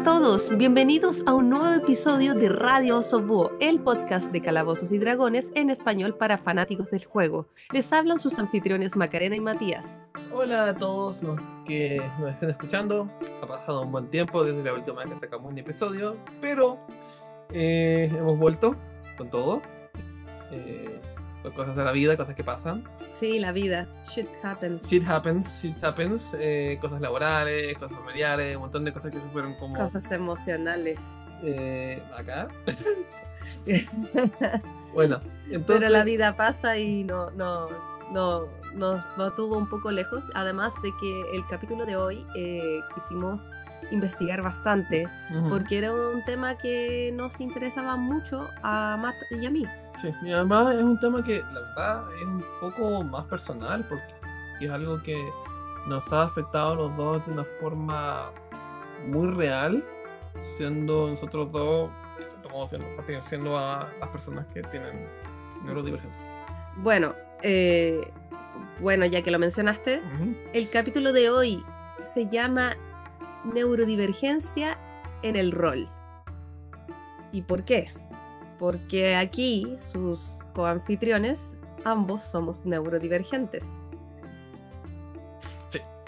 A todos, bienvenidos a un nuevo episodio de Radio Oso Búho, el podcast de Calabozos y Dragones en español para fanáticos del juego. Les hablan sus anfitriones Macarena y Matías. Hola a todos los que nos estén escuchando. Ha pasado un buen tiempo desde la última vez que sacamos un episodio, pero eh, hemos vuelto con todo. Eh, cosas de la vida, cosas que pasan. Sí, la vida. Shit happens. Shit happens, shit happens. eh, cosas laborales, cosas familiares, un montón de cosas que se fueron como Cosas emocionales. eh, acá. Bueno, entonces. Pero la vida pasa y no, no, no, nos nos tuvo un poco lejos. Además de que el capítulo de hoy eh, quisimos investigar bastante Ujú. porque era un tema que nos interesaba mucho a Matt y a mí. Sí, y además es un tema que la verdad es un poco más personal porque es algo que nos ha afectado a los dos de una forma muy real, siendo nosotros dos, estamos siendo, a las personas que tienen neurodivergencias. Bueno, eh, bueno, ya que lo mencionaste, el capítulo de hoy se llama Neurodivergencia en el rol. ¿Y por qué? Porque aquí sus coanfitriones, ambos somos neurodivergentes.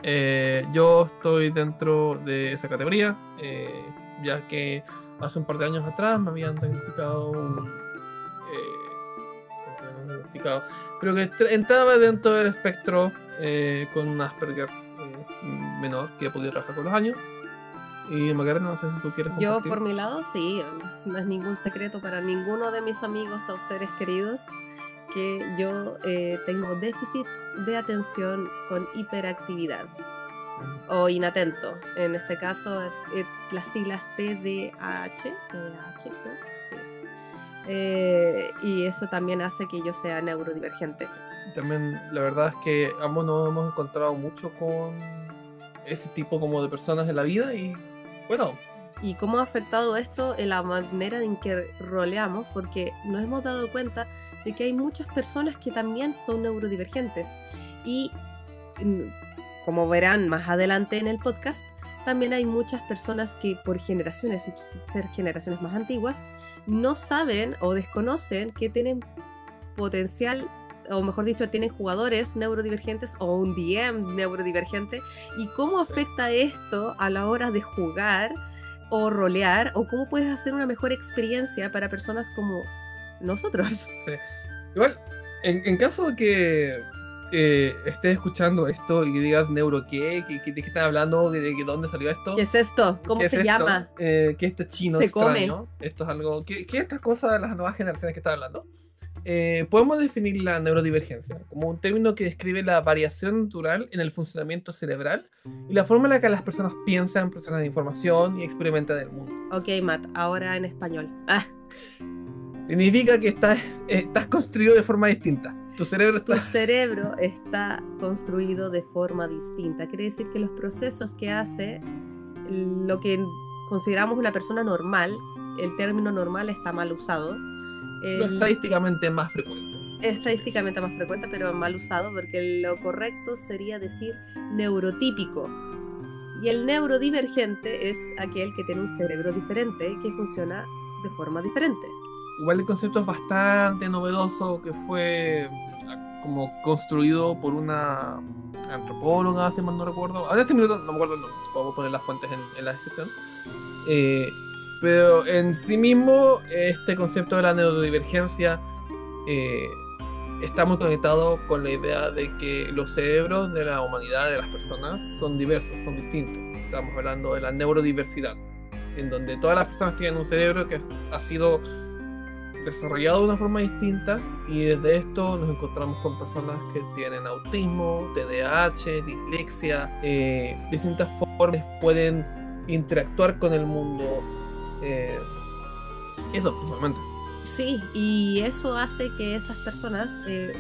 Eh, yo estoy dentro de esa categoría, eh, ya que hace un par de años atrás me habían diagnosticado un. eh, diagnosticado, pero que entraba dentro del espectro eh, con un Asperger eh, menor que podido trabajar con los años. Y Macarena, no sé si tú quieres Yo compartir. por mi lado sí, no es ningún secreto para ninguno de mis amigos o seres queridos que yo eh, tengo déficit de atención con hiperactividad o inatento. En este caso, eh, las siglas TDAH, TDAH creo, sí. Eh, y eso también hace que yo sea neurodivergente. También la verdad es que ambos nos hemos encontrado mucho con ese tipo como de personas en la vida y bueno, y cómo ha afectado esto en la manera en que roleamos, porque nos hemos dado cuenta de que hay muchas personas que también son neurodivergentes. Y mm, como verán más adelante en el podcast, también hay muchas personas que por generaciones, ser generaciones más antiguas, no saben o desconocen que tienen potencial o mejor dicho, tienen jugadores neurodivergentes o un DM neurodivergente y cómo afecta esto a la hora de jugar o rolear o cómo puedes hacer una mejor experiencia para personas como nosotros. Sí. Igual, en, en caso de que eh, estés escuchando esto y digas neuro qué, ¿Qué- qué- qué están hablando, de, de- de dónde salió esto, ¿Qué es esto? ¿Cómo ¿Qué es se esto? llama? Eh, ¿Qué este chino Se come. extraño? Esto es algo. ¿Qué, qué estas cosas de las nuevas generaciones que están hablando? Eh, podemos definir la neurodivergencia como un término que describe la variación natural en el funcionamiento cerebral y la forma en la que las personas piensan, procesan información y experimentan el mundo. Ok, Matt, ahora en español. Ah, Significa que estás, estás construido de forma distinta. Tu cerebro tu está. cerebro está construido de forma distinta. Quiere decir que los procesos que hace lo que consideramos una persona normal, el término normal está mal usado. El- estadísticamente más frecuente. estadísticamente más frecuente, pero mal usado, porque lo correcto sería decir neurotípico. Y el neurodivergente es aquel que tiene un cerebro diferente que funciona de forma diferente. Igual el concepto es bastante novedoso, que fue ah, como construido por una antropóloga, si mal no recuerdo. Ahora este minuto no me acuerdo nombre, vamos a poner las fuentes en, en la descripción. Eh, pero en sí mismo, este concepto de la neurodivergencia eh, está muy conectado con la idea de que los cerebros de la humanidad, de las personas, son diversos, son distintos. Estamos hablando de la neurodiversidad, en donde todas las personas tienen un cerebro que ha sido desarrollado de una forma distinta y desde esto nos encontramos con personas que tienen autismo, TDAH, dislexia, eh, distintas formas pueden interactuar con el mundo. Eh, eso, principalmente. Sí, y eso hace que esas personas eh,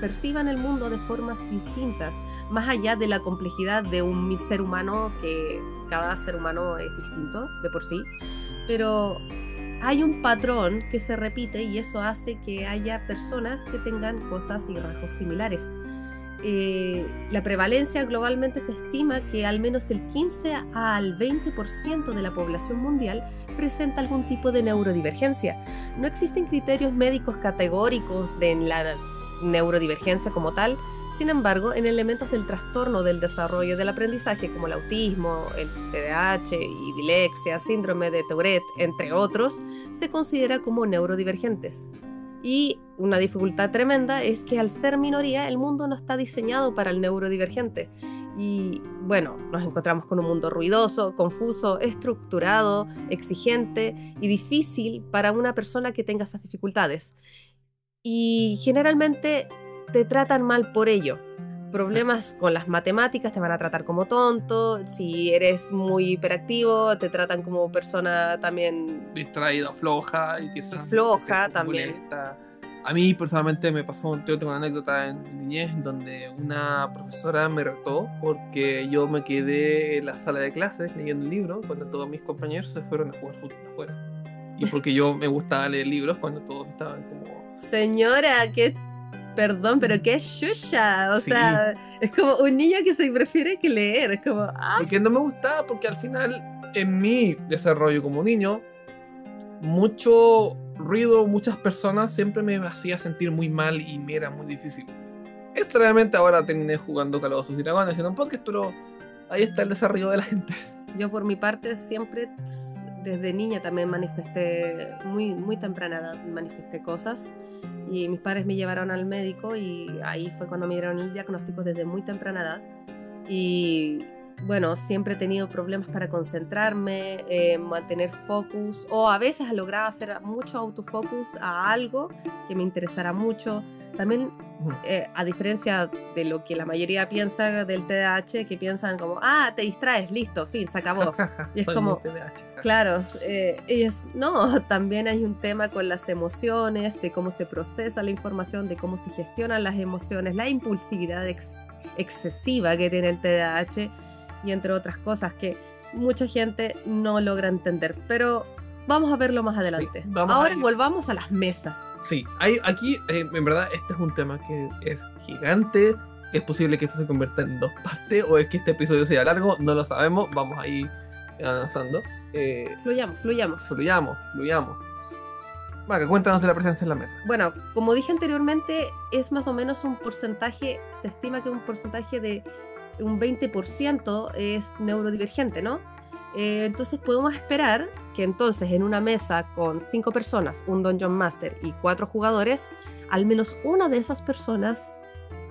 perciban el mundo de formas distintas, más allá de la complejidad de un ser humano, que cada ser humano es distinto de por sí, pero hay un patrón que se repite y eso hace que haya personas que tengan cosas y rasgos similares. Eh, la prevalencia globalmente se estima que al menos el 15 al 20% de la población mundial presenta algún tipo de neurodivergencia. No existen criterios médicos categóricos de la neurodivergencia como tal, sin embargo, en elementos del trastorno del desarrollo del aprendizaje como el autismo, el TDAH y dilexia, síndrome de Tourette, entre otros, se considera como neurodivergentes. Y una dificultad tremenda es que al ser minoría el mundo no está diseñado para el neurodivergente. Y bueno, nos encontramos con un mundo ruidoso, confuso, estructurado, exigente y difícil para una persona que tenga esas dificultades. Y generalmente te tratan mal por ello. Problemas con las matemáticas te van a tratar como tonto, si eres muy hiperactivo te tratan como persona también Distraída, floja y quizás. Floja también. molesta. A mí personalmente me pasó, yo tengo una anécdota en mi niñez donde una profesora me retó porque yo me quedé en la sala de clases leyendo el libro cuando todos mis compañeros se fueron a jugar fútbol afuera. Y porque yo me gustaba leer libros cuando todos estaban como Señora, que perdón, pero qué chucha. O Sí. sea, es como un niño que se prefiere que leer. Es como, ah, Porque no me gustaba, porque al final, en mi desarrollo como niño, mucho ruido, muchas personas siempre me hacía sentir muy mal y me era muy difícil. Extrañamente ahora terminé jugando Calabozos y Dragones en un podcast, pero ahí está el desarrollo de la gente. Yo por mi parte siempre, desde niña también manifesté, muy, muy temprana edad, manifesté cosas. Y mis padres me llevaron al médico y ahí fue cuando me dieron el diagnóstico desde muy temprana edad. Y bueno, siempre he tenido problemas para concentrarme, eh, mantener focus, o a veces lograba hacer mucho autofocus a algo que me interesara mucho. También, eh, a diferencia de lo que la mayoría piensa del TDAH, que piensan como, ah, te distraes, listo, fin, se acabó. Y es como-. Claro, eh, ellos, no, también hay un tema con las emociones, de cómo se procesa la información, de cómo se gestionan las emociones, la impulsividad ex- excesiva que tiene el TDAH y entre otras cosas que mucha gente no logra entender. Pero vamos a verlo más adelante. Ahora volvamos a las mesas. Sí, hay, aquí, eh, en verdad, este es un tema que es gigante. Es posible que esto se convierta en dos partes o es que este episodio sea largo, no lo sabemos. Vamos a ir avanzando. Eh, Fluyamos, fluyamos. fluyamos, fluyamos. Vaca, cuéntanos de la presencia en la mesa. Bueno, como dije anteriormente, es más o menos un porcentaje, se estima que un porcentaje de un 20% es neurodivergente, ¿no? Eh, entonces podemos esperar que entonces en una mesa con cinco personas, un Dungeon Master y cuatro jugadores, al menos una de esas personas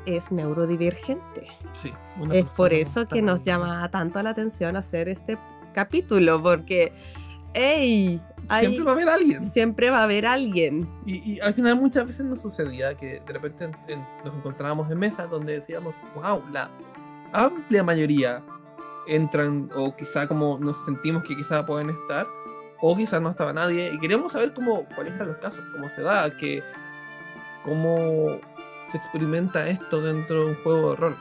es neurodivergente. Sí. una Es por eso que nos llama tanto la atención hacer este capítulo, porque, ¡ey! hay- Siempre va a haber alguien. siempre va a haber alguien. Y, y al final muchas veces nos sucedía que de repente en- en- nos encontrábamos en mesas donde decíamos, wow, la amplia mayoría entran o quizá como nos sentimos que quizá pueden estar o quizá no estaba nadie y queríamos saber cómo, cuáles eran los casos, cómo se da, que, cómo se experimenta esto dentro de un juego de rol.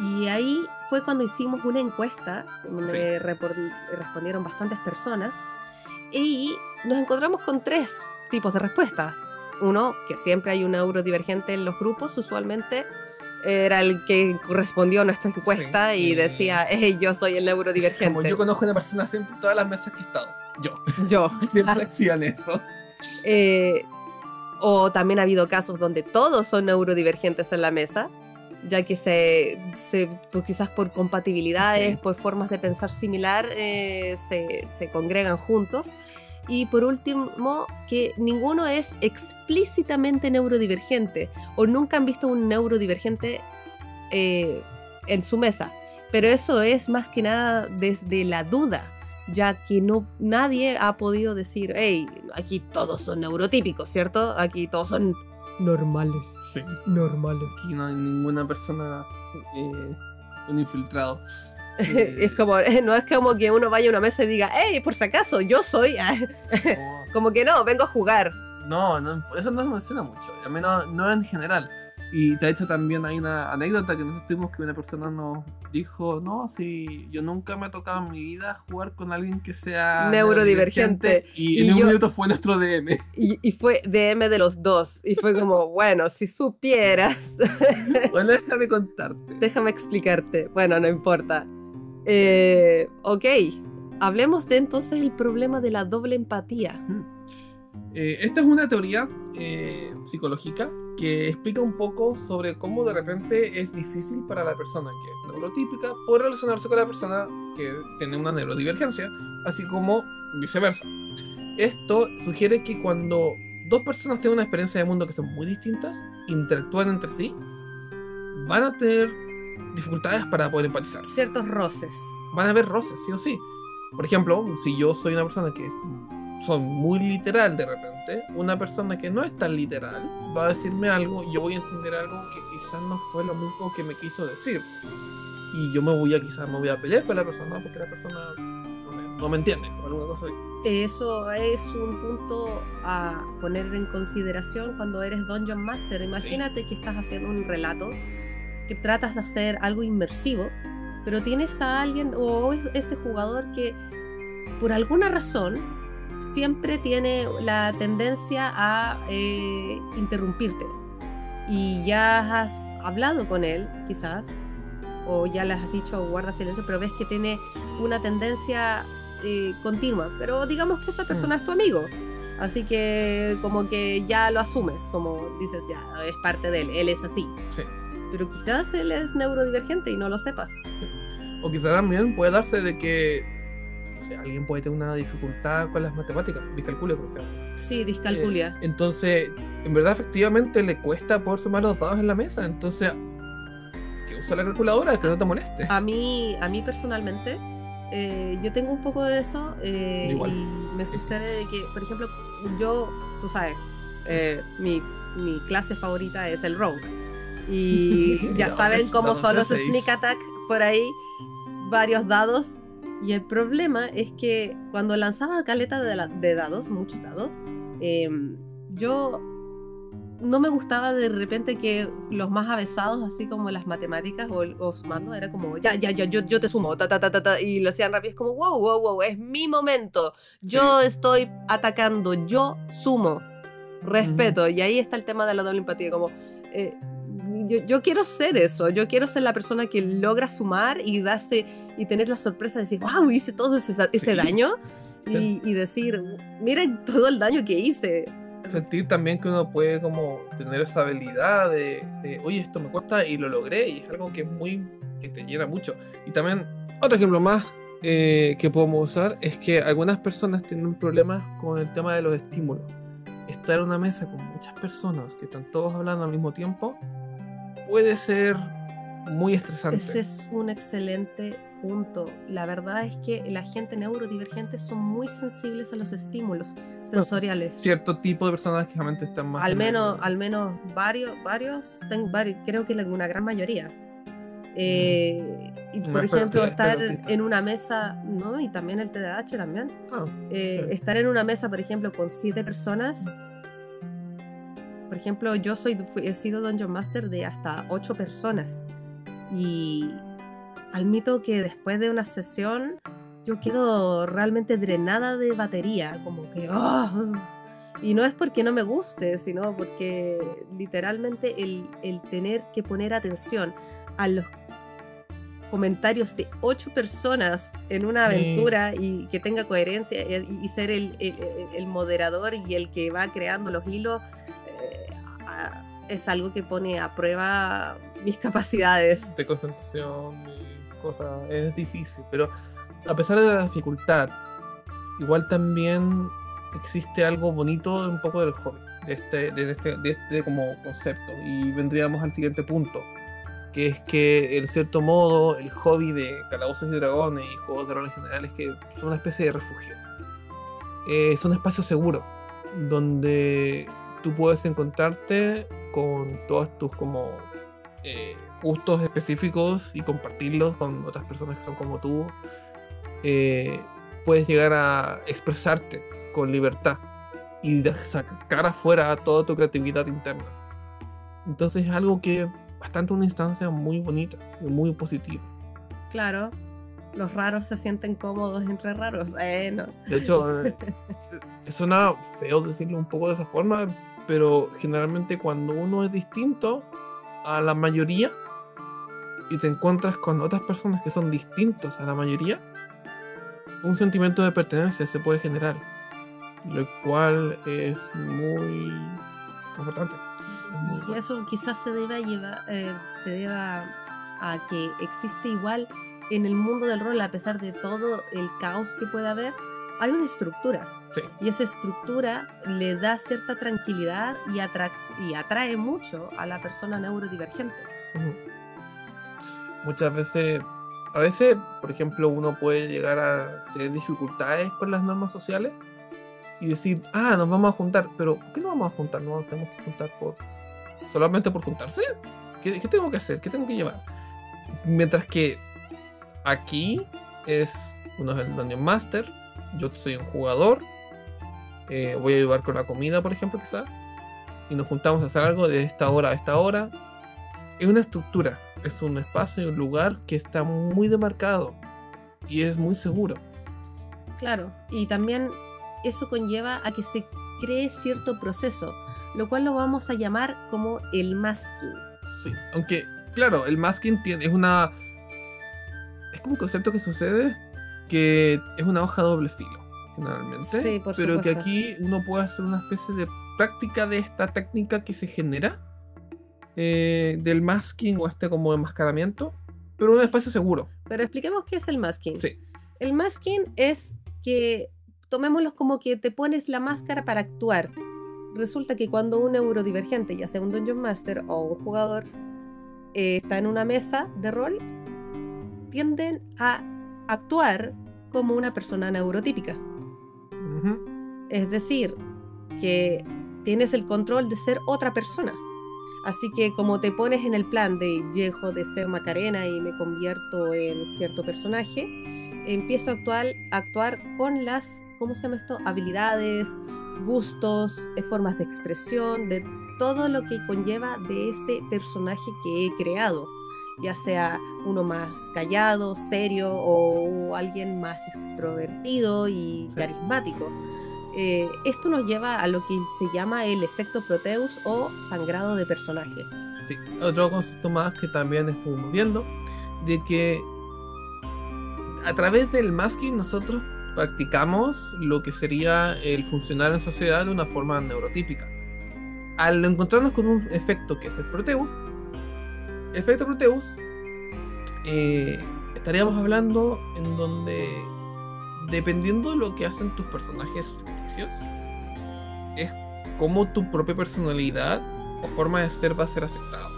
Y ahí fue cuando hicimos una encuesta donde respondieron bastantes personas y nos encontramos con tres tipos de respuestas. Uno, que siempre hay un neurodivergente en los grupos, usualmente era el que correspondió a nuestra encuesta Sí, y eh, decía, "Ey, yo soy el neurodivergente. Como yo conozco una persona siempre en todas las mesas que he estado. Yo. Yo. Siempre decían eso. Eh, o también ha habido casos donde todos son neurodivergentes en la mesa, ya que se, se- pues quizás por compatibilidades, Sí. por formas de pensar similar, eh, se, se congregan juntos. Y por último, que ninguno es explícitamente neurodivergente o nunca han visto un neurodivergente eh, en su mesa. Pero eso es más que nada desde la duda, ya que no nadie ha podido decir, hey, aquí todos son neurotípicos, ¿cierto? Aquí todos son normales, Sí. normales. Aquí no hay ninguna persona, eh, un infiltrado. Eh, es como, no es como que uno vaya a una mesa y diga, hey, por si acaso, yo soy, no, como que no, vengo a jugar. No, no, por eso no se menciona mucho, al menos no en general. Y de hecho también hay una anécdota que nosotros tuvimos que una persona nos dijo, no, si yo nunca me ha tocado en mi vida jugar con alguien que sea Neurodivergente. Y, Y en un yo- minuto fue nuestro DM. Y, y fue DM de los dos. Y fue como, bueno, si supieras. Bueno, déjame contarte. Déjame explicarte. Bueno, no importa. Eh, ok, hablemos de entonces el problema de la doble empatía. Eh, esta es una teoría eh, psicológica que explica un poco sobre cómo de repente es difícil para la persona que es neurotípica poder relacionarse con la persona que tiene una neurodivergencia, así como viceversa. Esto sugiere que cuando dos personas tienen una experiencia de mundo que son muy distintas, interactúan entre sí, van a tener dificultades para poder empatizar. Ciertos roces. Van a haber roces, sí o sí. Por ejemplo, si yo soy una persona que son muy literal de repente, una persona que no es tan literal va a decirme algo y yo voy a entender algo que quizás no fue lo mismo que me quiso decir. Y yo me voy a quizás me voy a pelear con la persona porque la persona no, sé, no me entiende o alguna cosa así. Eso es un punto a poner en consideración cuando eres Dungeon Master. Imagínate que estás haciendo un relato, que tratas de hacer algo inmersivo, pero tienes a alguien o es- ese jugador que por alguna razón siempre tiene la tendencia a eh, interrumpirte. Y ya has hablado con él, quizás, o ya le has dicho guarda silencio, pero ves que tiene una tendencia eh, continua. Pero digamos que esa persona es tu amigo. Así que como que ya lo asumes, como dices, ya es parte de él, él es así. Sí. Pero quizás él es neurodivergente y no lo sepas. O quizás también puede darse de que o sea, alguien puede tener una dificultad con las matemáticas, discalculia, se llama. Sí, discalculia. Eh, entonces, en verdad, efectivamente, le cuesta poder sumar los dados en la mesa. Entonces, que usa la calculadora, que no te moleste. A mí, a mí personalmente, eh, yo tengo un poco de eso. eh, Igual. Y me sucede de que, por ejemplo, yo, tú sabes, eh, mi, mi clase favorita es el Rogue. Y ya Dados saben cómo son los seis. sneak attack por ahí, varios dados. Y el problema es que cuando lanzaba caleta de, la- de dados, muchos dados, em, yo no me gustaba de repente que los más avesados, así como las matemáticas o, o sumando, era como, ya, ya, ya, yo, yo te sumo, ta, ta, ta, ta, ta, y lo hacían rápido, es como, wow, wow, wow, es mi momento, yo estoy atacando, yo sumo, respeto, y ahí está el tema de la doble empatía, como, eh, yo, yo quiero ser eso, yo quiero ser la persona que logra sumar y darse, y tener la sorpresa de decir, wow, hice todo ese, ese Sí. daño, y, y decir, miren todo el daño que hice. Sentir también que uno puede como tener esa habilidad de, de, oye, esto me cuesta y lo logré, y es algo que es muy, que te llena mucho. Y también, otro ejemplo más eh, que podemos usar es que algunas personas tienen problemas con el tema de los estímulos. Estar en una mesa con muchas personas que están todos hablando al mismo tiempo puede ser muy estresante. Ese es un excelente punto. La verdad es que la gente neurodivergente son muy sensibles a los estímulos sensoriales. Cierto tipo de personas que realmente están más... Al en- menos, al menos varios, varios, ten- vari- creo que una gran mayoría. Eh, y No por ejemplo, estar en una mesa, ¿no? Y también el TDAH también. Ah, Eh, Sí. Estar en una mesa, por ejemplo, con siete personas. Por ejemplo, yo soy, fui- he sido Dungeon Master de hasta ocho personas. Y admito que después de una sesión yo quedo realmente drenada de batería. Como que... ¡ah! Y no es porque no me guste, sino porque literalmente el, el tener que poner atención a los comentarios de ocho personas en una Sí. aventura y que tenga coherencia y, y ser el, el- el moderador y el que va creando los hilos eh, es algo que pone a prueba mis capacidades. de concentración y cosas, es difícil, pero a pesar de la dificultad, igual también existe algo bonito un poco del hobby, de este, de este, de este como concepto, y vendríamos al siguiente punto, que es que en cierto modo el hobby de calabozos y dragones y juegos de rol en general es que son una especie de refugio. Eh, es un seguro, donde tú puedes encontrarte con todos tus como eh, gustos específicos y compartirlos con otras personas que son como tú, eh, puedes llegar a expresarte con libertad y sacar afuera toda tu creatividad interna. Entonces es algo que es bastante una instancia muy bonita y muy positiva. Claro, los raros se sienten cómodos entre raros. Eh, no. De hecho, eh, suena feo decirlo un poco de esa forma, pero generalmente cuando uno es distinto a la mayoría y te encuentras con otras personas que son distintas a la mayoría, un sentimiento de pertenencia se puede generar, lo cual es muy importante. Y eso quizás se deba llevar, eh, se deba a que existe igual en el mundo del rol, a pesar de todo el caos que pueda haber, hay una estructura. Sí. Y esa estructura le da cierta tranquilidad y, atrae mucho a la persona neurodivergente. Muchas veces, a veces, por ejemplo, uno puede llegar a tener dificultades con las normas sociales y decir, ah, nos vamos a juntar, pero ¿por qué no vamos a juntar? No tenemos que juntar por solamente por juntarse. ¿Qué, qué tengo que hacer? ¿Qué tengo que llevar? Mientras que aquí es uno es el Dungeon Master, yo soy un jugador, eh, voy a ayudar con la comida, por ejemplo, quizás, y nos juntamos a hacer algo de esta hora a esta hora. Es una estructura, es un espacio y un lugar que está muy demarcado y es muy seguro. Claro, y también eso conlleva a que se cree cierto proceso, lo cual lo vamos a llamar como el masking. Sí, aunque, claro, el masking tiene, es una. Es como un concepto que sucede que es una hoja doble filo, generalmente. Sí, por pero que aquí uno puede hacer una especie de práctica de esta técnica que se genera eh, del masking o este como enmascaramiento, pero en un espacio seguro. Pero expliquemos qué es el masking. Sí, El masking es que, tomémoslo como que te pones la máscara para actuar. Resulta que cuando un neurodivergente, ya sea un Dungeon Master o un jugador, eh, está en una mesa de rol, tienden a actuar como una persona neurotípica. Es decir, que tienes el control de ser otra persona. Así que como te pones en el plan de dejo de ser Macarena y me convierto en cierto personaje, empiezo a actuar, a actuar con las, ¿cómo se llama esto? Habilidades, gustos, eh, formas de expresión, de todo lo que conlleva de este personaje que he creado. Ya sea uno más callado, serio o alguien más extrovertido y Sí. carismático. Eh, esto nos lleva a lo que se llama el efecto Proteus o sangrado de personaje. Sí, otro concepto más que también estuvimos viendo, de que a través del masking nosotros practicamos lo que sería el funcionar en sociedad de una forma neurotípica. Al encontrarnos con un efecto que es el Proteus, efecto Proteus, eh, estaríamos hablando en donde, dependiendo de lo que hacen tus personajes ficticios, es como tu propia personalidad o forma de ser va a ser afectado.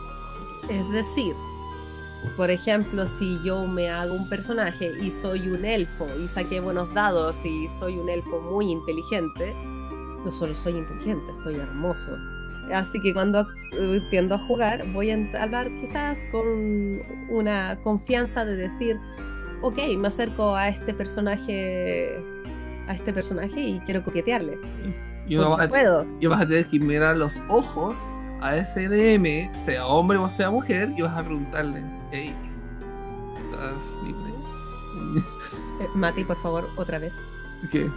Es decir, por ejemplo, si yo me hago un personaje y soy un elfo y saqué buenos dados y soy un elfo muy inteligente, no solo soy inteligente, soy hermoso. Así que cuando eh, tiendo a jugar, voy a hablar quizás con una confianza de decir, ok, me acerco a este personaje, a este personaje y quiero coquetearle. Va a- puedo. y vas a tener que mirar los ojos a ese DM, sea hombre o sea mujer, y vas a preguntarle, hey, ¿estás libre? Eh, Mati, por favor, otra vez. ¿Qué?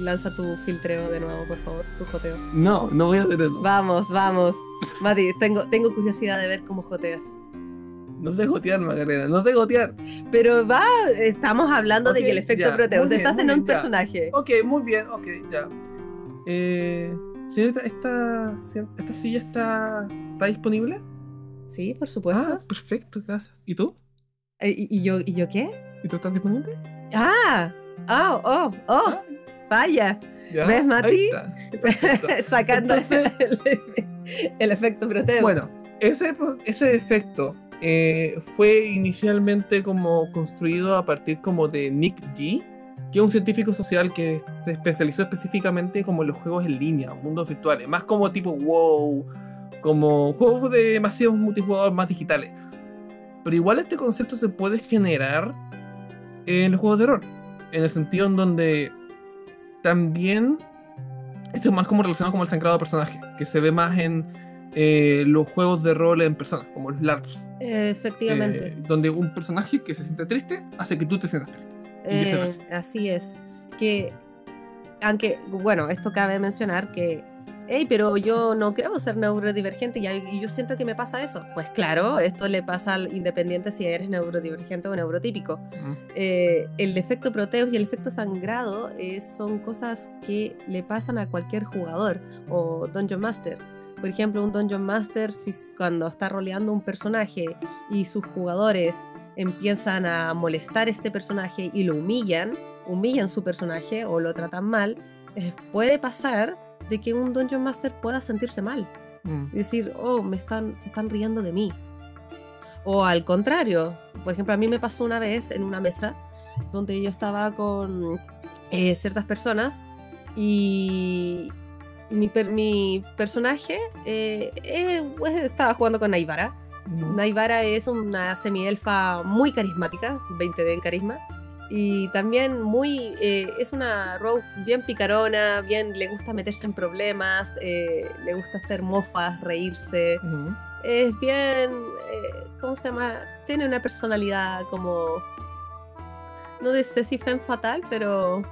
Lanza tu filtreo de nuevo, por favor, tu joteo. No, no voy a hacer eso. Vamos, vamos. Mati, tengo, tengo curiosidad de ver cómo joteas. No sé gotear, Macarena, no sé gotear. Pero va, estamos hablando de que el efecto ya, Proteus, muy bien, estás en un ya. personaje. Ok, muy bien, ok, ya. Eh, señorita, ¿esta, ¿esta silla está, está disponible? Sí, por supuesto. Ah, perfecto, gracias. ¿Y tú? Eh, ¿Y, y yo, ¿Y yo qué? ¿Y tú estás disponible? Ah, oh, oh, oh, Ah, vaya. ya, ¿Ves, Mati? Sacando Entonces- el, el efecto Proteus. Bueno, ese, ese efecto eh, fue inicialmente como construido a partir como de Nick G, que es un científico social que se especializó específicamente como en los juegos en línea, mundos virtuales, más como tipo WoW, como juegos de masivos multijugador más digitales. Pero igual este concepto se puede generar en los juegos de rol, en el sentido en donde también esto es más como relacionado con el sangrado de personaje, que se ve más en eh, los juegos de rol en persona, como los LARPs. Efectivamente. eh, donde un personaje que se siente triste hace que tú te sientas triste. Eh, así es. Que, aunque, bueno, esto cabe mencionar que, hey, pero yo no creo ser neurodivergente y, yo siento que me pasa eso. Pues claro, esto le pasa al independiente si eres neurodivergente o neurotípico. Eh, el efecto Proteus y el efecto sangrado eh, son cosas que le pasan a cualquier jugador o Dungeon Master. Por ejemplo, un Dungeon Master, si, cuando está roleando un personaje y sus jugadores empiezan a molestar a este personaje y lo humillan, humillan su personaje o lo tratan mal, eh, puede pasar de que un Dungeon Master pueda sentirse mal Mm. y decir, oh, me están, se están riendo de mí. O al contrario, por ejemplo, a mí me pasó una vez en una mesa donde yo estaba con eh, ciertas personas y mi, per- mi personaje eh, eh, pues, estaba jugando con Naivara. Ujú. Naivara es una semielfa muy carismática, 20D en carisma. Y también muy. eh, es una rogue bien picarona, bien le gusta meterse en problemas, eh, le gusta hacer mofas, reírse. Es bien. eh, ¿Cómo se llama? Tiene una personalidad como. No de Ceci Femme Fatal, pero.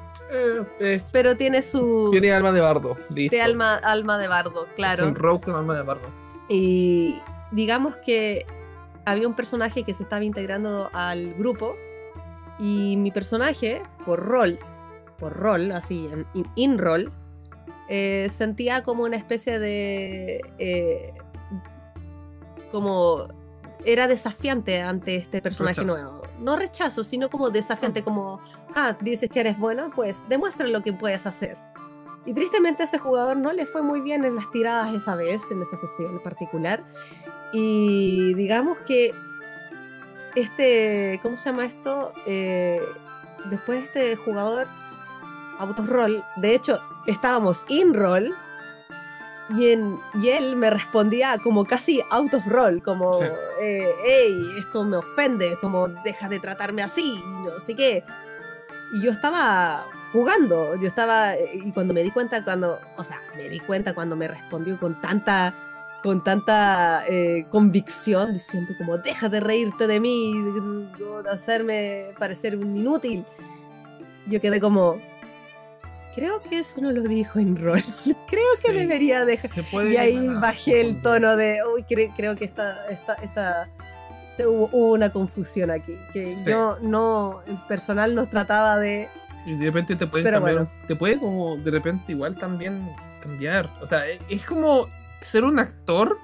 Es- Pero tiene su. tiene alma de bardo. Listo. de alma, alma de bardo, claro. Es un rogue con alma de bardo. Y digamos que había un personaje que se estaba integrando al grupo y mi personaje, por rol, por rol, así, en in, in rol, eh, sentía como una especie de... eh, como... Era desafiante ante este personaje Rechazo. nuevo. No rechazo, sino como desafiante, como, ah, dices que eres bueno, pues demuestra lo que puedes hacer. Y tristemente a ese jugador no le fue muy bien en las tiradas esa vez, en esa sesión en particular. Y digamos que este, ¿cómo se llama esto? Eh, después este jugador, autoroll, de hecho estábamos in roll. Y, en, y él me respondía como casi out of roll, como, Sí. eh, hey, esto me ofende, como, deja de tratarme así, no sé qué. Y yo estaba jugando, yo estaba, y cuando me di cuenta, cuando, o sea, me di cuenta cuando me respondió con tanta, con tanta eh, convicción, diciendo como, deja de reírte de mí, de hacerme parecer un inútil. Yo quedé como, creo que eso no lo dijo en rol, creo que Sí. debería dejar. Y ahí a bajé el tono de, uy, cre- creo que esta, esta, esta se hubo, hubo una confusión aquí, que Sí. yo no, el personal nos trataba de, Y de repente te puede Pero cambiar. Te puede como de repente igual también cambiar. O sea, e- es como ser un actor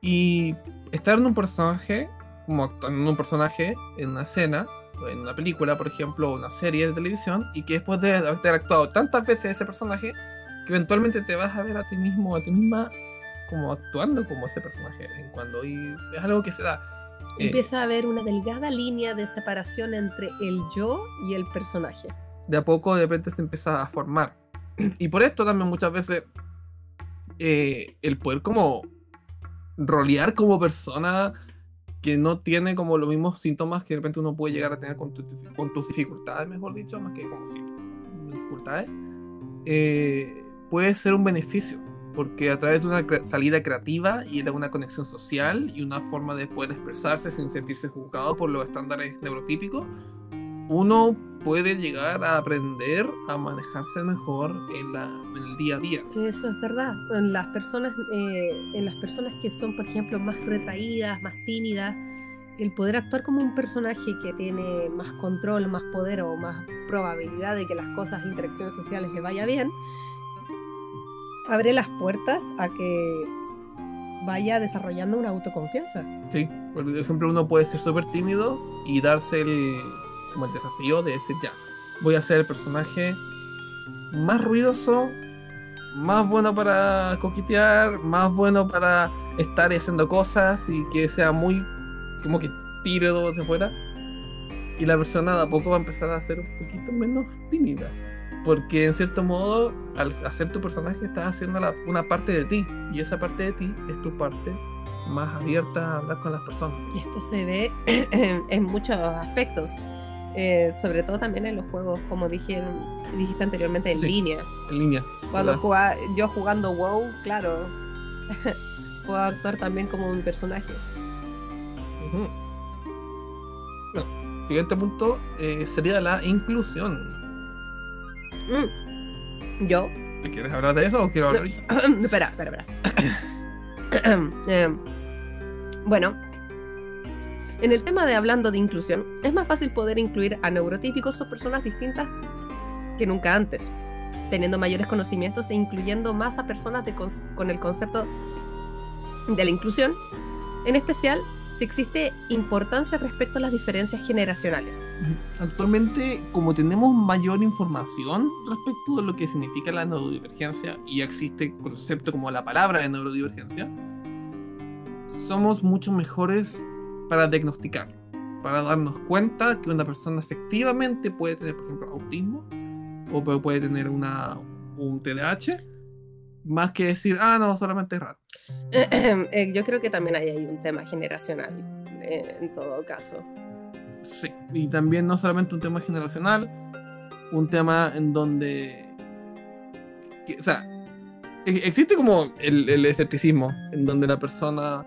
y estar en un personaje, como en un personaje en una escena, o en una película, por ejemplo, o una serie de televisión, y que después de haber actuado tantas veces ese personaje, que eventualmente te vas a ver a ti mismo, a ti misma, como actuando como ese personaje en cuando. Y es algo que se da. Eh, empieza a haber una delgada línea de separación entre el yo y el personaje. de a poco de repente se empieza a formar. Y por esto también muchas veces eh, el poder como rolear como persona que no tiene como los mismos síntomas que de repente uno puede llegar a tener con, tu- con tus dificultades, mejor dicho, más que como dificultades, eh, puede ser un beneficio. Porque a través de una salida creativa y de una conexión social y una forma de poder expresarse sin sentirse juzgado por los estándares neurotípicos, uno puede llegar a aprender a manejarse mejor en, la, en el día a día. Eso es verdad. En las personas, eh, en las personas que son, por ejemplo, más retraídas, más tímidas, el poder actuar como un personaje que tiene más control, más poder o más probabilidad de que las cosas, interacciones sociales le vaya bien, abre las puertas a que vaya desarrollando una autoconfianza. Sí, por ejemplo, uno puede ser súper tímido y darse el, como el desafío de decir, ya, voy a ser el personaje más ruidoso, más bueno para coquetear, más bueno para estar haciendo cosas y que sea muy, como que tire todo hacia afuera. Y la persona de a poco va a empezar a ser un poquito menos tímida. Porque en cierto modo, al hacer tu personaje, estás haciendo la- una parte de ti. Y esa parte de ti es tu parte más abierta a hablar con las personas. Y esto se ve en muchos aspectos. Eh, sobre todo también en los juegos, como dijiste anteriormente, en Sí. línea. En línea. Cuando jugaba, yo jugando WoW, claro, puedo actuar también como un personaje. Bueno, siguiente punto eh, sería la inclusión. Mm. Yo. ¿Te quieres hablar de eso o quiero hablar yo? espera, espera, espera. Eh, bueno, en el tema de hablando de inclusión, es más fácil poder incluir a neurotípicos o personas distintas que nunca antes, teniendo mayores conocimientos e incluyendo más a personas de cons- con el concepto de la inclusión, en especial si existe importancia respecto a las diferencias generacionales. Actualmente, como tenemos mayor información respecto de lo que significa la neurodivergencia y existe concepto como la palabra de neurodivergencia, somos mucho mejores para diagnosticar, para darnos cuenta que una persona efectivamente puede tener, por ejemplo, autismo o pu- puede tener una, un TDAH, más que decir, ah, no, solamente es raro. Eh, yo creo que también hay ahí un tema generacional, eh, en todo caso. Sí, y también no solamente un tema generacional, un tema en donde. que- o sea, e- existe como el, el escepticismo, en donde la persona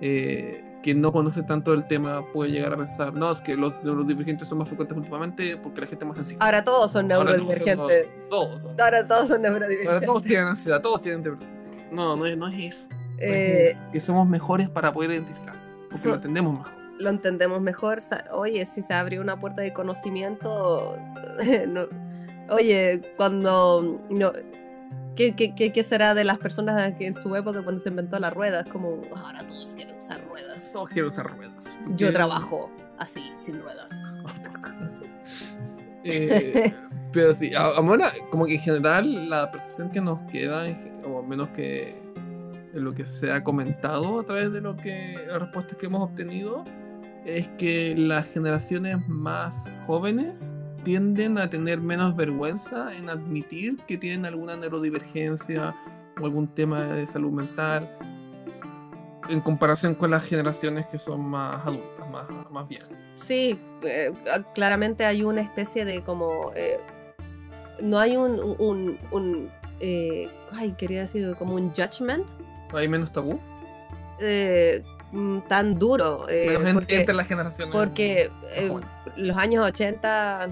eh, que no conoce tanto el tema puede llegar a pensar, no, es que los neurodivergentes son más frecuentes últimamente porque la gente es más sensible. Ahora todos son Ahora todos son- neurodivergentes. Todos son. Ahora todos son Ahora neurodivergentes. todos tienen ansiedad, todos tienen. No, no es, no es eso. no es Eh, eso, que somos mejores para poder identificar, porque so- lo entendemos mejor. lo entendemos mejor. Oye, si se abrió una puerta de conocimiento, no- oye, cuando no, ¿qué, qué, qué- qué será de las personas que en su época cuando se inventó la rueda? Es como ahora todos quieren usar ruedas. Todos quieren usar ruedas. Yo trabajo así, sin ruedas. Eh, pero sí, a- ahora como que en general la percepción que nos queda, o al menos que en lo que se ha comentado a través de lo que las respuestas que hemos obtenido, es que las generaciones más jóvenes tienden a tener menos vergüenza en admitir que tienen alguna neurodivergencia o algún tema de salud mental en comparación con las generaciones que son más adultas, más, más viejas. Sí, eh, ah, claramente hay una especie de como... eh, no hay un... un, un, eh, ay, quería decir como un judgment Hay menos tabú. mm, tan duro. menos en- porque entre las generaciones. porque los años 80,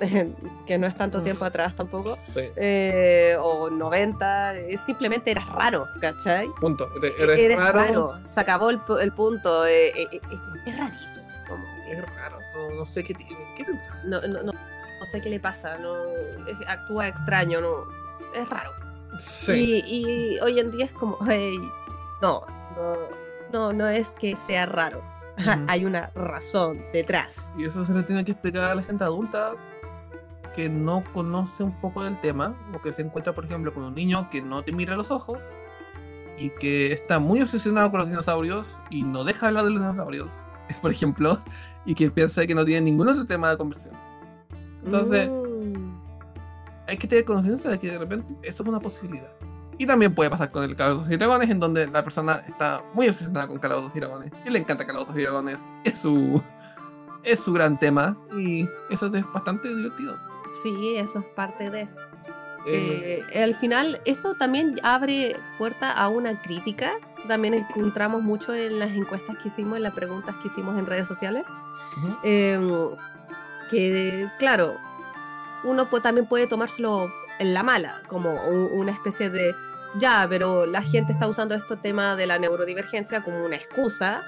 que no es tanto tiempo atrás tampoco, Sí, eh, o 90, eh, simplemente eras raro, ¿cachai? punto. Eres, eres Eres raro. raro, se acabó el, el punto, eh, es rarito. como que- Es raro. No, no sé qué tiene. ¿Qué te pasa? no, no, no, no sé qué le pasa, no, actúa extraño, no, es raro. Sí. Y, y hoy en día es como, hey, no, no, no, no es que sea raro. Hay una razón detrás. Y eso se le tiene que explicar a la gente adulta que no conoce un poco del tema, o que se encuentra, por ejemplo, con un niño que no te mira a los ojos y que está muy obsesionado con los dinosaurios y no deja hablar de los dinosaurios, por ejemplo, y que piensa que no tiene ningún otro tema de conversación. Entonces, Mm. hay que tener conciencia de que de repente eso es una posibilidad. Y también puede pasar con el Calabozos y Dragones, en donde la persona está muy obsesionada con Calabozos y Dragones. Y le encanta Calabozos y Dragones. Es su, es su gran tema. Y eso es bastante divertido. Sí, eso es parte de. Eh, Eh, al final, esto también abre puerta a una crítica. También encontramos mucho en las encuestas que hicimos, en las preguntas que hicimos en redes sociales. eh, que, claro, uno pu- también puede tomárselo en la mala, como una especie de. Ya, pero la gente está usando este tema de la neurodivergencia como una excusa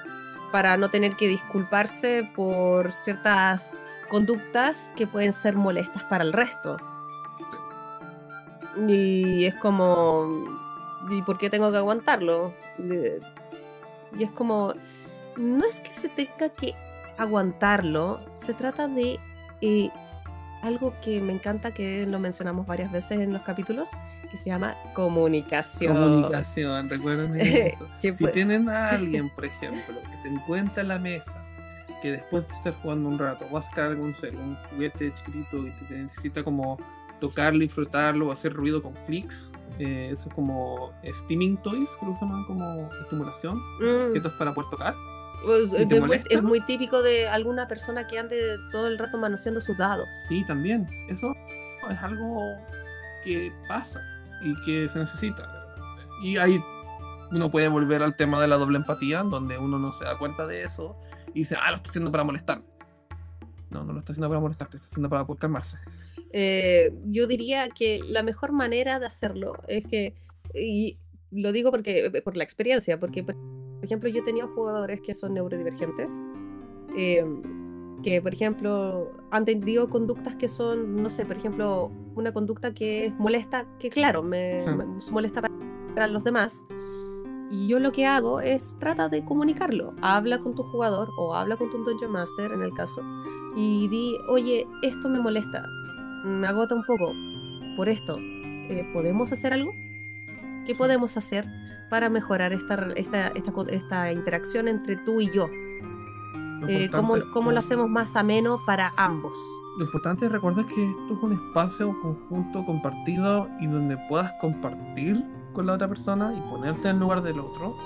para no tener que disculparse por ciertas conductas que pueden ser molestas para el resto. Y es como, ¿y por qué tengo que aguantarlo? Y es como, no es que se tenga que aguantarlo, se trata de eh, algo que me encanta que lo mencionamos varias veces en los capítulos, que se llama comunicación. Comunicación, recuerden eso. Si tienen a alguien, por ejemplo, que se encuentra en la mesa, que después de estar jugando un rato, va a algún cel, un juguete chiquitito y te necesita como tocarlo, disfrutarlo, o hacer ruido con clics. eh, eso es como eh, steaming toys, que lo usan como estimulación. Mm, Esto es para poder tocar. pues, ¿Y te es, muy, molesta? es muy típico de alguna persona que ande todo el rato manoseando sus dados. Sí, también. Eso es algo que pasa y que se necesita. Y hay uno puede volver al tema de la doble empatía, donde uno no se da cuenta de eso y dice, ah, lo está haciendo para molestar. No, no lo está haciendo para molestarte, está haciendo para calmarse. Eh, yo diría que la mejor manera de hacerlo es que, y lo digo porque por la experiencia, porque por ejemplo yo he tenido jugadores que son neurodivergentes, eh, que por ejemplo han tenido conductas que son, no sé, por ejemplo, una conducta que es molesta, que claro, me, Sí. me molesta para los demás. Y yo lo que hago es trata de comunicarlo. Habla con tu jugador o habla con tu Dungeon Master en el caso y di, oye, esto me molesta, me agota un poco por esto. Eh, ¿Podemos hacer algo? ¿Qué podemos hacer para mejorar esta, esta, esta, esta interacción entre tú y yo? Eh, ¿cómo, ¿Cómo lo hacemos más ameno para ambos? Lo importante es recordar que esto es un espacio conjunto compartido y donde puedas compartir con la otra persona y ponerte en lugar del otro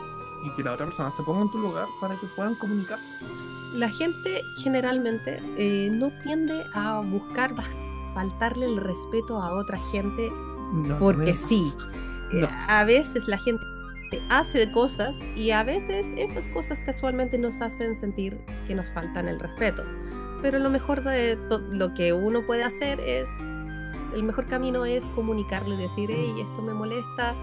y que la otra persona se ponga en tu lugar para que puedan comunicarse. La gente generalmente eh, no tiende a buscar faltarle el respeto a otra gente No, porque sí. Eh, No. A veces la gente hace cosas y a veces esas cosas casualmente nos hacen sentir que nos faltan el respeto. Pero lo mejor de lo que uno puede hacer es, el mejor camino es comunicarlo y decir, hey, esto me molesta,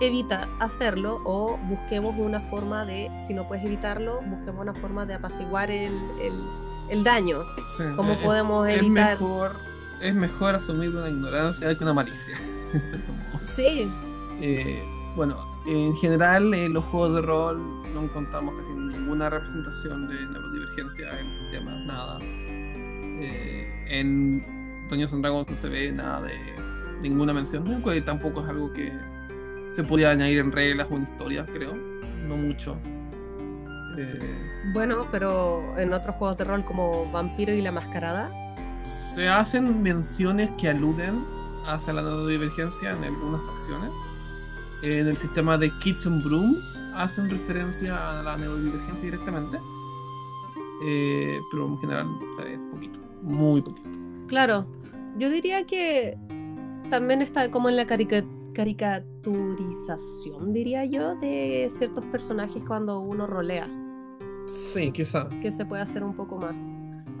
evita hacerlo o busquemos una forma de, si no puedes evitarlo, busquemos una forma de apaciguar el, el- el daño. Sí, ¿Cómo es- podemos es evitar? mejor, es mejor asumir una ignorancia que una malicia. Sí, Eh, bueno, en general en los juegos de rol no encontramos casi ninguna representación de neurodivergencia en el sistema, nada. Eh, en Dungeons and Dragons no se ve nada de ninguna mención, que tampoco es algo que se podría añadir en reglas o en historias, creo, no mucho. Eh, bueno, pero en otros juegos de rol como Vampiro y la Mascarada, se hacen menciones que aluden hacia la neurodivergencia en algunas facciones. En el sistema de Kids and Brooms hacen referencia a la neurodivergencia directamente. Eh, pero en general poquito, muy poquito. Claro, yo diría que también está como en la carica- caricaturización, diría yo, de ciertos personajes cuando uno rolea, Sí, quizá. que se puede hacer un poco más.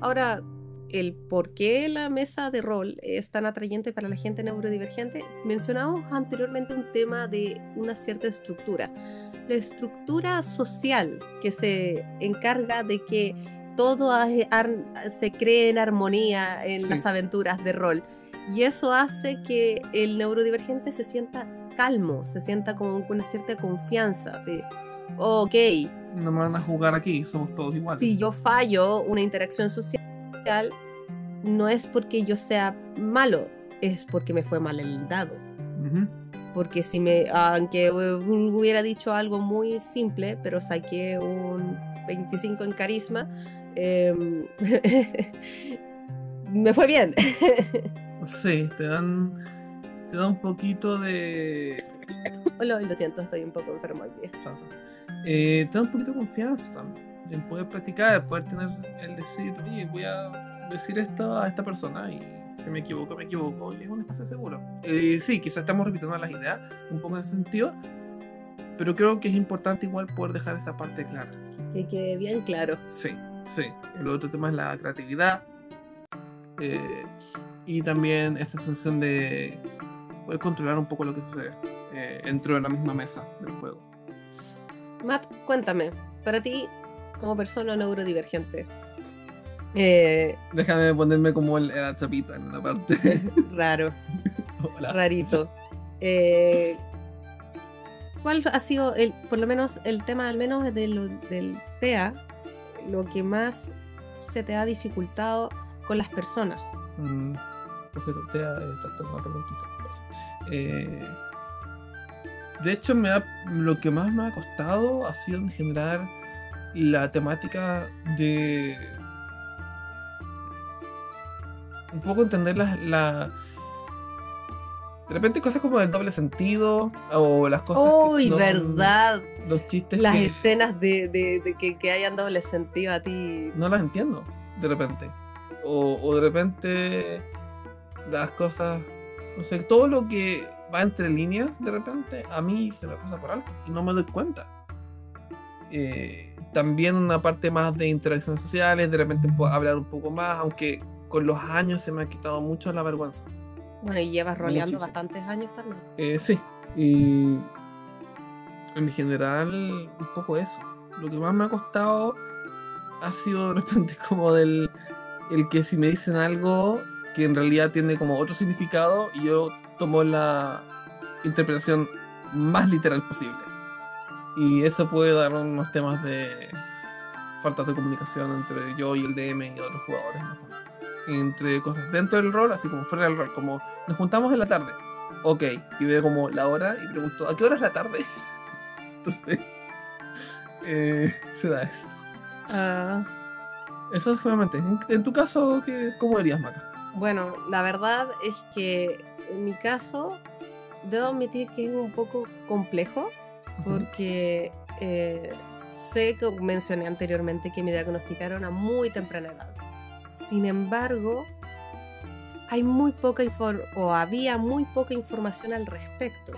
Ahora, el por qué la mesa de rol es tan atrayente para la gente neurodivergente, mencionamos anteriormente un tema de una cierta estructura. La estructura social que se encarga de que todo a- ar- se cree en armonía en Sí. las aventuras de rol. Y eso hace que el neurodivergente se sienta calmo, se sienta con una cierta confianza de, ok, No me van a jugar aquí, somos todos iguales. si yo fallo una interacción social, no es porque yo sea malo, es porque me fue mal el dado. Porque si me, aunque hu- hubiera dicho algo muy simple, pero saqué un 25 en carisma, em, me fue bien. Sí, te dan, te da un poquito de Lo, lo siento, estoy un poco enfermo pasa. Eh, te da un poquito de confianza también. En poder platicar, poder tener el decir, oye, voy a decir esto a esta persona y si me equivoco, me equivoco y es un espacio seguro. Eh, sí, quizás estamos repitiendo las ideas un poco en ese sentido, pero creo que es importante igual poder dejar esa parte clara. Que quede bien claro. Sí, sí. El otro tema es la creatividad eh, y también esta sensación de poder controlar un poco lo que sucede eh, dentro de la misma mesa del juego. Matt, cuéntame, para ti, como persona neurodivergente, eh, Déjame ponerme como el- la chapita en una parte. raro, Hola. rarito. Eh, ¿Cuál ha sido, el, por lo menos, el tema, al menos de lo- del TEA, lo que más se te ha dificultado con las personas? Mm, te ha eh, de hecho, me ha- lo que más me ha costado ha sido en la temática de un poco entender la- de repente cosas como el doble sentido o las cosas ¡Uy, verdad! los chistes Las que escenas de, de- de que, que hayan doble sentido a ti. no las entiendo de repente o, o de repente las cosas no sé todo lo que va entre líneas de repente, a mí se me pasa por alto y no me doy cuenta. Eh, también una parte más de interacciones sociales, de repente puedo hablar un poco más, aunque con los años se me ha quitado mucho la vergüenza. Bueno, y llevas roleando bastantes años también. Eh, sí, y en general un poco eso. Lo que más me ha costado ha sido de repente como del el que si me dicen algo que en realidad tiene como otro significado y yo tomo la interpretación más literal posible. Y eso puede dar unos temas de faltas de comunicación entre yo y el DM y otros jugadores. Entre cosas dentro del rol, así como fuera del rol, como nos juntamos en la tarde. Ok, y veo como la hora y pregunto, ¿a qué hora es la tarde? Entonces, eh, se da eso. Ah. Eso es En, en tu caso, ¿qué, ¿cómo dirías, Mata? Bueno, la verdad es que en mi caso, debo admitir que es un poco complejo, porque eh, sé que mencioné anteriormente que me diagnosticaron a muy temprana edad. Sin embargo, hay muy poca o había muy poca información al respecto.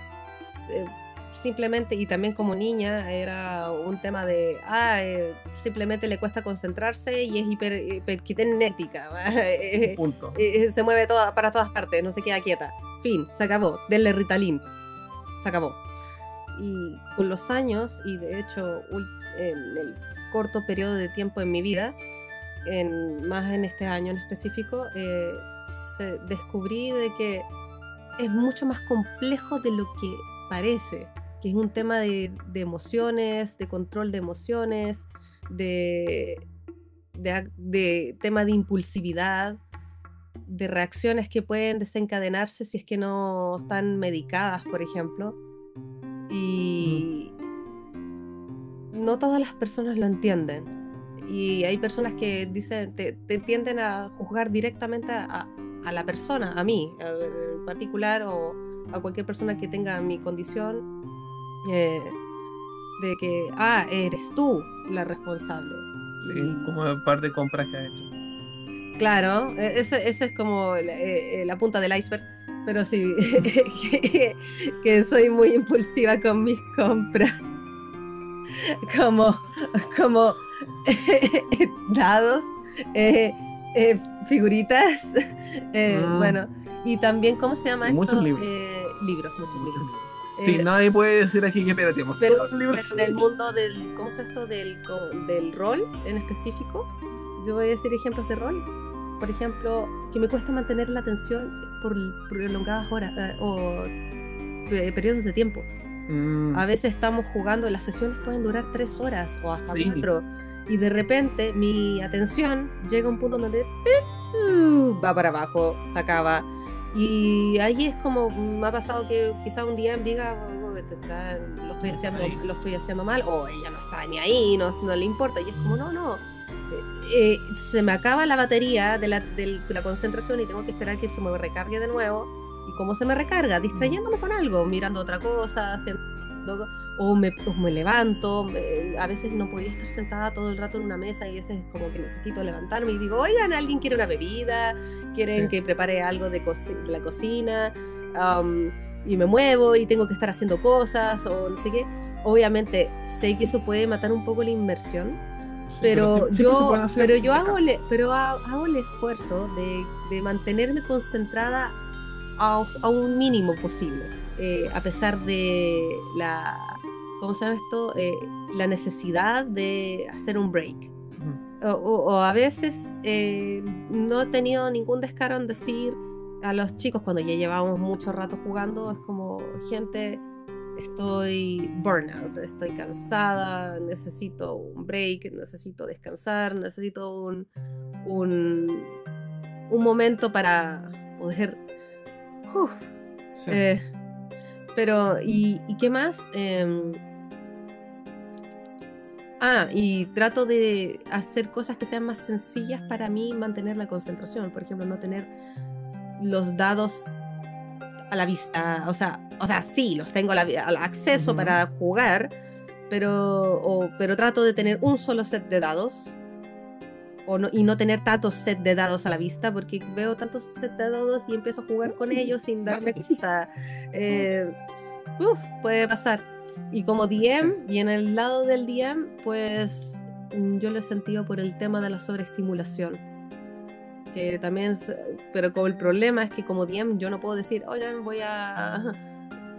Eh, simplemente, y también como niña, era un tema de, ah, eh, simplemente le cuesta concentrarse y es hiper, hiperquiténética. Punto. se mueve toda, para todas partes, no se queda quieta. Fin, se acabó. Denle Ritalin. Se acabó. Y con los años, y de hecho en el corto periodo de tiempo en mi vida, en, más en este año en específico, eh, se, descubrí de que es mucho más complejo de lo que parece, que es un tema de, emociones, de control de emociones, de, de, de tema de impulsividad, de reacciones que pueden desencadenarse si es que no están medicadas, por ejemplo. Y no todas las personas lo entienden. Y hay personas que dicen, te, tienden a juzgar directamente a, la persona, a mí en particular, o a cualquier persona que tenga mi condición, eh, de que, ah, eres tú la responsable. Sí, como la parte de compras que ha hecho. Claro, e, ese, es como eh, eh, la, punta del iceberg, pero sí, que, soy muy impulsiva con mis compras. Como, como dados, eh, figuritas, mm. bueno, y también, ¿cómo se llama muchos esto? Libros. libros, muchos libros. Sí, nadie puede decir aquí que espérate, pero, libros. en el mundo del, ¿cómo es esto? Del, del rol en específico, yo voy a decir ejemplos de rol por ejemplo, que me cuesta mantener la atención por prolongadas horas eh, o eh, periodos de tiempo. Mm. A veces estamos jugando, las sesiones pueden durar tres horas o hasta cuatro. Y de repente mi atención llega a un punto donde va para abajo, se acaba. Y ahí es como me ha pasado que quizá un día me diga, oh, lo, estoy haciendo, lo estoy haciendo mal, o ella no está ni ahí, no, no le importa. Y es como, no, no eh, se me acaba la batería de la, de la, concentración y tengo que esperar que se me recargue de nuevo. ¿Y cómo se me recarga? Distrayéndome con algo, mirando otra cosa, haciendo, o, me, me levanto. a veces no podía estar sentada todo el rato en una mesa y a veces es como que necesito levantarme y digo, oigan, alguien quiere una bebida, quieren que prepare algo de, de la cocina. y me muevo y tengo que estar haciendo cosas o no sé qué. Obviamente sé que eso puede matar un poco la inmersión, pero, yo, pero yo hago, pero hago el esfuerzo de, mantenerme concentrada a, un mínimo posible, eh, a pesar de la, ¿cómo se llama esto? Eh, la necesidad de hacer un break. o, a veces eh, no he tenido ningún descaro en decir a los chicos cuando ya llevamos mucho rato jugando, es como gente estoy burnout, estoy cansada, necesito un break, necesito descansar, necesito un, un, momento para poder... Eh, pero, ¿y, qué más? Em, ah, y trato de hacer cosas que sean más sencillas para mí mantener la concentración. Por ejemplo, no tener los dados a la vista, o sea, o sea, sí, los tengo al acceso para jugar, pero, pero trato de tener un solo set de dados o no, y no tener tantos set de dados a la vista, porque veo tantos set de dados y empiezo a jugar con ellos sin darme cuenta. Eh, uf, puede pasar. Y como DM, y en el lado del DM, pues mm, yo lo he sentido por el tema de la sobreestimulación. Que también, es- pero como el problema es que como DM yo no puedo decir, oigan, voy a...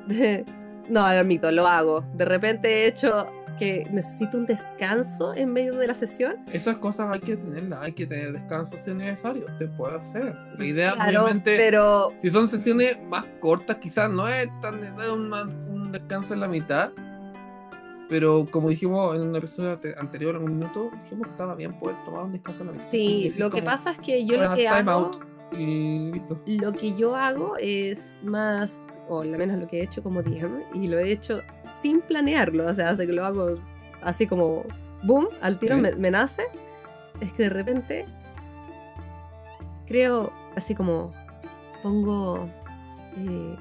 no, admito, lo hago. De repente he hecho que necesito un descanso en medio de la sesión. Esas cosas hay que tenerlas, hay que tener descansos si es necesario, se puede hacer. La idea, Claro, obviamente, pero si son sesiones más cortas, quizás no es tan una- un descanso en la mitad. Pero como dijimos en un episodio ante- anterior, en un minuto, dijimos que estaba bien poder tomar un descanso en la mitad. Sí, lo que pasa es que yo "Bueno, lo que hago... out", Y listo. Lo que yo hago es más, o al menos lo que he hecho como DM, y lo he hecho sin planearlo, o sea, hace que lo hago así como, boom, al tiro Sí. me, me nace, es que de repente creo así como, pongo, eh,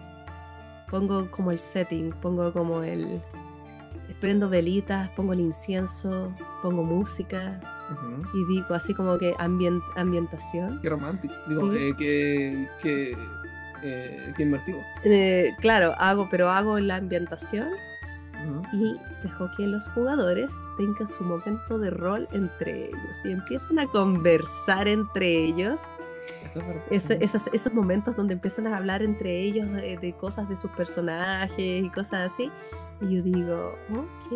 pongo como el setting, pongo como el, prendo velitas, pongo el incienso, pongo música, y digo así como que ambient, ambientación. Qué romántico. Digo, Sí. eh, que, que, eh, que inmersivo. Eh, claro, hago, pero hago la ambientación y dejo que los jugadores tengan su momento de rol entre ellos y empiezan a conversar entre ellos. Eso es esos, esos momentos donde empiezan a hablar entre ellos de, de cosas de sus personajes y cosas así. Y yo digo, ok.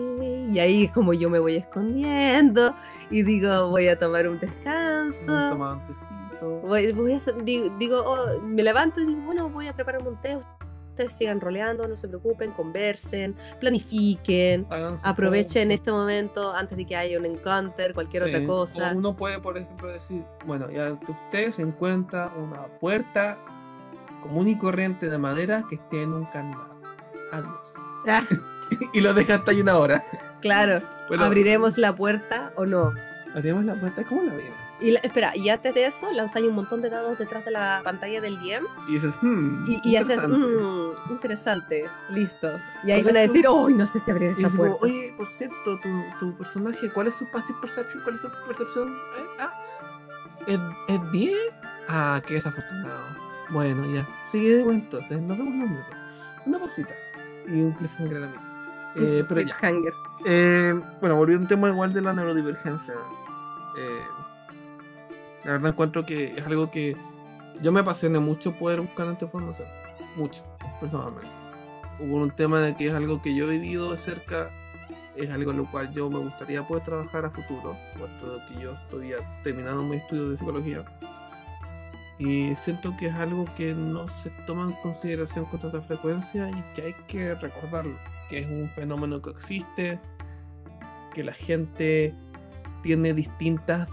Y ahí es como yo me voy escondiendo y digo, voy a tomar un Un descanso. tomantecito. Voy, voy a digo, digo, oh, me levanto y digo, bueno, voy a prepararme un té. Ustedes sigan roleando, no se preocupen, conversen, planifiquen, aprovechen cosa. este momento antes de que haya un encounter, cualquier Sí. otra cosa. O uno puede, por ejemplo, decir, bueno, ya usted se encuentra una puerta común y corriente de madera que tiene un candado. Adiós. Y lo deja hasta ahí una hora. claro, Bueno, abriremos la puerta o no. Abrimos la puerta, ¿cómo la abrimos? Y la- espera, y antes de eso lanzáis un montón de dados detrás de la pantalla del DM Y dices, hmm, y, y haces, interesante. "Mm, interesante, listo. Y ahí van a decir, uy, no sé si abrir esa dices como, puerta. oye, por cierto, tu, tu personaje, ¿cuál es su passive perception? ¿Cuál es su percepción? ¿Eh? Ah, ¿Es, ¿Es 10? Ah, qué desafortunado. Bueno, ya. Sigue de entonces. Nos vemos en un minuto. Una pausita. Y un cliffhanger a la mitad. Eh, pero ya. Eh, bueno, volviendo a un tema igual de la neurodivergencia. eh, la verdad encuentro que es algo que yo me apasioné mucho poder buscar esta información. Mucho, personalmente. Hubo un tema de que es algo que yo he vivido de cerca, es algo en lo cual yo me gustaría poder trabajar a futuro, puesto que yo estoy terminando mis estudios de psicología. Y siento que es algo que no se toma en consideración con tanta frecuencia y que hay que recordarlo, que es un fenómeno que existe, que la gente tiene distintas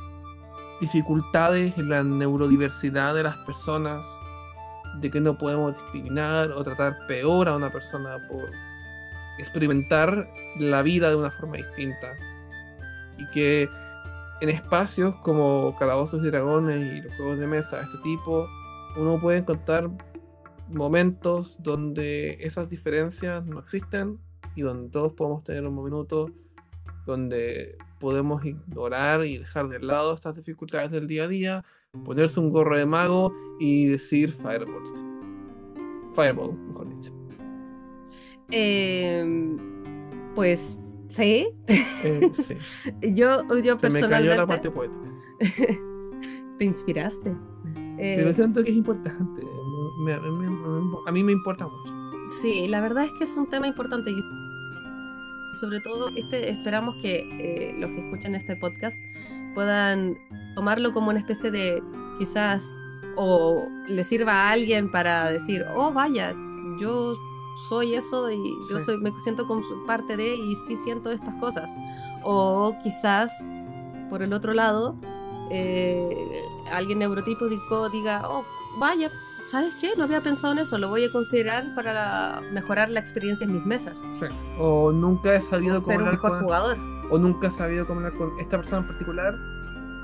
dificultades en la neurodiversidad de las personas, de que no podemos discriminar o tratar peor a una persona por experimentar la vida de una forma distinta. Y que en espacios como Calabozos y Dragones y los juegos de mesa de este tipo, uno puede encontrar momentos donde esas diferencias no existen y donde todos podemos tener un minuto donde podemos ignorar y dejar de lado estas dificultades del día a día, ponerse un gorro de mago y decir Firebolt. Fireball, mejor dicho. Em, pues sí, Eh, sí. yo, yo Se me cayó la personalmente parte poética. te inspiraste. Eh, Pero siento que es importante. me- me- me- me- a mí me importa mucho. Sí, la verdad es que es un tema importante sobre todo este esperamos que eh, los que escuchen este podcast puedan tomarlo como una especie de quizás o le sirva a alguien para decir, oh vaya, yo soy eso y yo soy, me siento como parte de y sí siento estas cosas. O quizás por el otro lado eh, alguien neurotípico diga, oh vaya, ¿sabes qué? No había pensado en eso, lo voy a considerar para la- mejorar la experiencia en mis mesas. Sí. O nunca he sabido O cómo ser un mejor con- jugador. o nunca he sabido cómo hablar con esta persona en particular.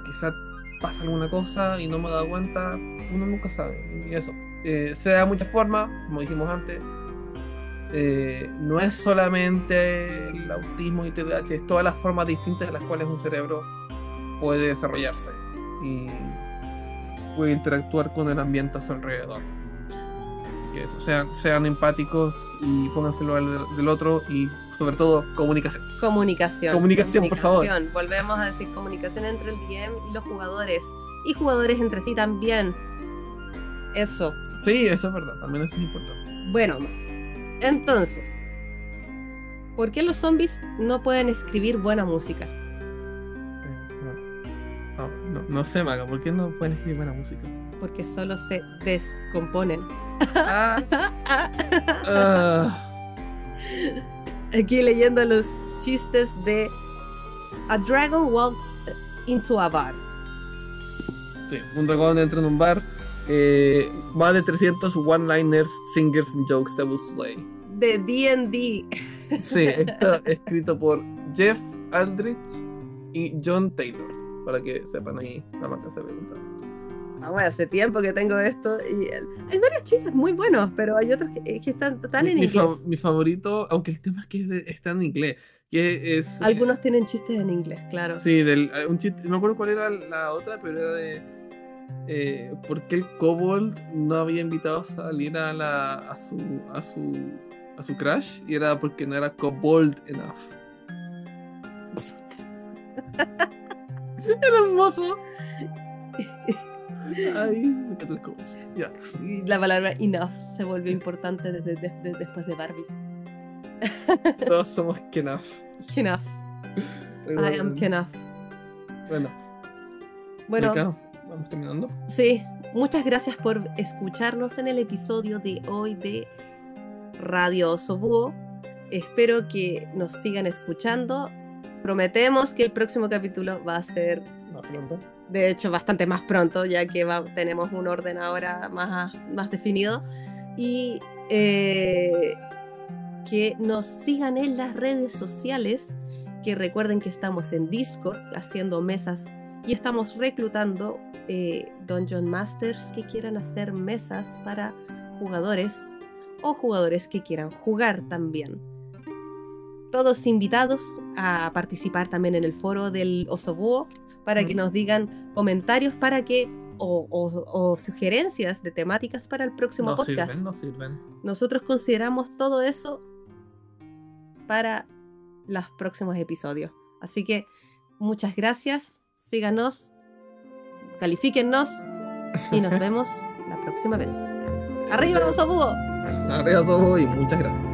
Quizá pasa alguna cosa y no me he dado cuenta. Uno nunca sabe. Y eso. Eh, se da de muchas formas, como dijimos antes. Eh, no es solamente el autismo y TDAH, es todas las formas distintas en las cuales un cerebro puede desarrollarse. y puede interactuar con el ambiente a su alrededor. Eso, sean, sean empáticos y pónganse al del otro y sobre todo comunicación. Comunicación. Comunicación, por favor. Volvemos a decir comunicación entre el DM y los jugadores. Y jugadores entre sí también. Eso. Sí, eso es verdad, también eso es importante. Bueno, entonces, ¿por qué los zombies no pueden escribir buena música? No, sé, Maga, ¿por qué no pueden escribir buena música? Porque solo se descomponen. Ah. Ah. Aquí leyendo los chistes de A Dragon Walks into a Bar. Sí, un dragón entra en un bar. Eh, más de 300 one-liners, singers and jokes that will slay. De DD. Sí, está escrito por Jeff Aldrich y John Taylor. Para que sepan ahí la marca se Ah, bueno, hace tiempo que tengo esto y hay varios chistes muy buenos, pero hay otros que, que están, están en mi, inglés. mi favorito, aunque el tema es que es de- está en inglés, que es... Algunos tienen chistes en inglés, claro. Sí, del, eh, un chiste, no me acuerdo cuál era la otra, pero era de... Eh, ¿Por qué el kobold no había invitado a salir a, la, a, su, a, su, a su crush? Y era porque no era kobold enough. era hermoso. Ay, me. Ya. Y la palabra enough se volvió importante desde, desde- después de Barbie. Todos somos Kenaf. Enough. I am enough. Bueno, Bueno, acá vamos terminando. sí, muchas gracias por escucharnos en el episodio de hoy de Radio Oso Búho. Espero que nos sigan escuchando. Prometemos que el próximo capítulo va a ser Más pronto. de hecho bastante más pronto, ya que va- tenemos un orden ahora más, más definido. Y eh, que nos sigan en las redes sociales, que recuerden que estamos en Discord haciendo mesas y estamos reclutando eh, Dungeon Masters que quieran hacer mesas para jugadores o jugadores que quieran jugar también. Todos invitados a participar también en el foro del Osobúo para que nos digan comentarios para que o, o- o sugerencias de temáticas para el próximo No podcast. sirven, no sirven. Nosotros consideramos todo eso para los próximos episodios. Así que muchas gracias, síganos, califíquennos y nos vemos la próxima vez. ¡Arriba, búho! Arriba, Sobo, y muchas gracias.